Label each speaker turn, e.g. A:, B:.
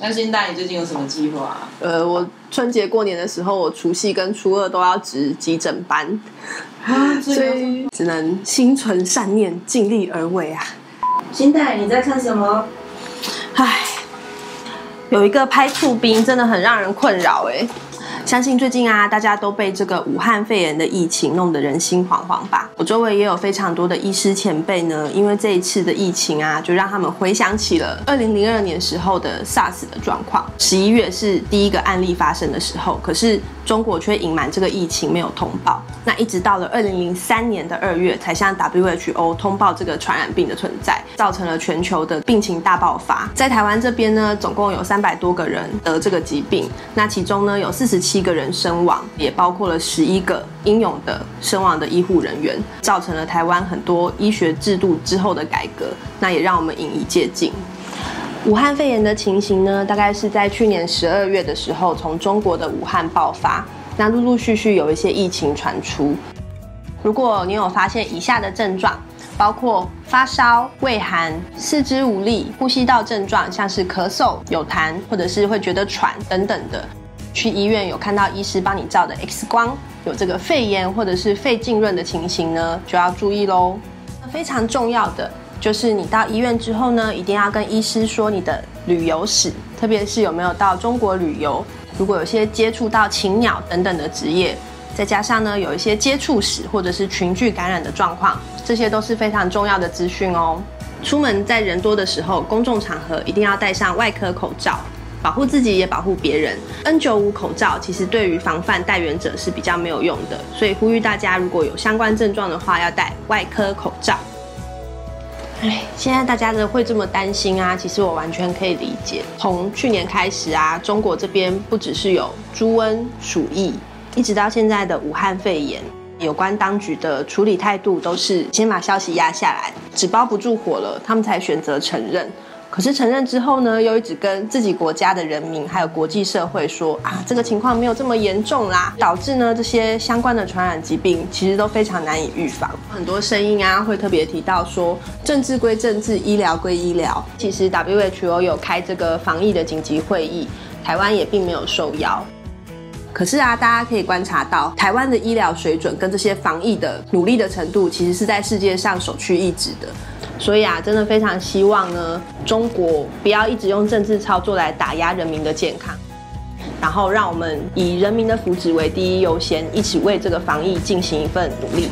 A: 那新大，你最近有什么计划啊？
B: 呃，我春节过年的时候，我除夕跟初二都要值急诊班，
A: 啊，
B: 所以只能心存善念，尽力而为啊。
A: 金大，你在看什么？
B: 唉，有一个拍兔兵，真的很让人困扰哎。相信最近啊，大家都被这个武汉肺炎的疫情弄得人心惶惶吧。我周围也有非常多的医师前辈呢，因为这一次的疫情啊，就让他们回想起了二零零二年时候的 SARS 的状况。十一月是第一个案例发生的时候，可是中国却隐瞒这个疫情没有通报。那一直到了二零零三年的二月，才向 WHO 通报这个传染病的存在，造成了全球的病情大爆发。在台湾这边呢，总共有三百多个人得这个疾病，那其中呢有四十七。一个人身亡，也包括了十一个英勇的身亡的医护人员，造成了台湾很多医学制度之后的改革，那也让我们引以借鉴。武汉肺炎的情形呢，大概是在去年十二月的时候，从中国的武汉爆发，那陆陆续续有一些疫情传出。如果你有发现以下的症状，包括发烧、畏寒、四肢无力、呼吸道症状，像是咳嗽、有痰，或者是会觉得喘等等的。去医院有看到医师帮你照的 X 光，有这个肺炎或者是肺浸润的情形呢，就要注意喽。非常重要的就是你到医院之后呢，一定要跟医师说你的旅游史，特别是有没有到中国旅游，如果有些接触到禽鸟等等的职业，再加上呢有一些接触史或者是群聚感染的状况，这些都是非常重要的资讯哦。出门在人多的时候，公众场合一定要戴上外科口罩。保护自己也保护别人。N95 口罩其实对于防范带源者是比较没有用的，所以呼吁大家如果有相关症状的话，要戴外科口罩。哎，现在大家的会这么担心啊，其实我完全可以理解。从去年开始啊，中国这边不只是有猪瘟、鼠疫，一直到现在的武汉肺炎，有关当局的处理态度都是先把消息压下来，纸包不住火了，他们才选择承认。可是承认之后呢，又一直跟自己国家的人民还有国际社会说啊，这个情况没有这么严重啦，导致呢这些相关的传染疾病其实都非常难以预防。很多声音啊会特别提到说，政治归政治，医疗归医疗。其实 WHO 有开这个防疫的紧急会议，台湾也并没有受邀。可是啊，大家可以观察到，台湾的医疗水准跟这些防疫的努力的程度，其实是在世界上首屈一指的。所以啊，真的非常希望呢，中国不要一直用政治操作来打压人民的健康，然后让我们以人民的福祉为第一优先，一起为这个防疫进行一份努力。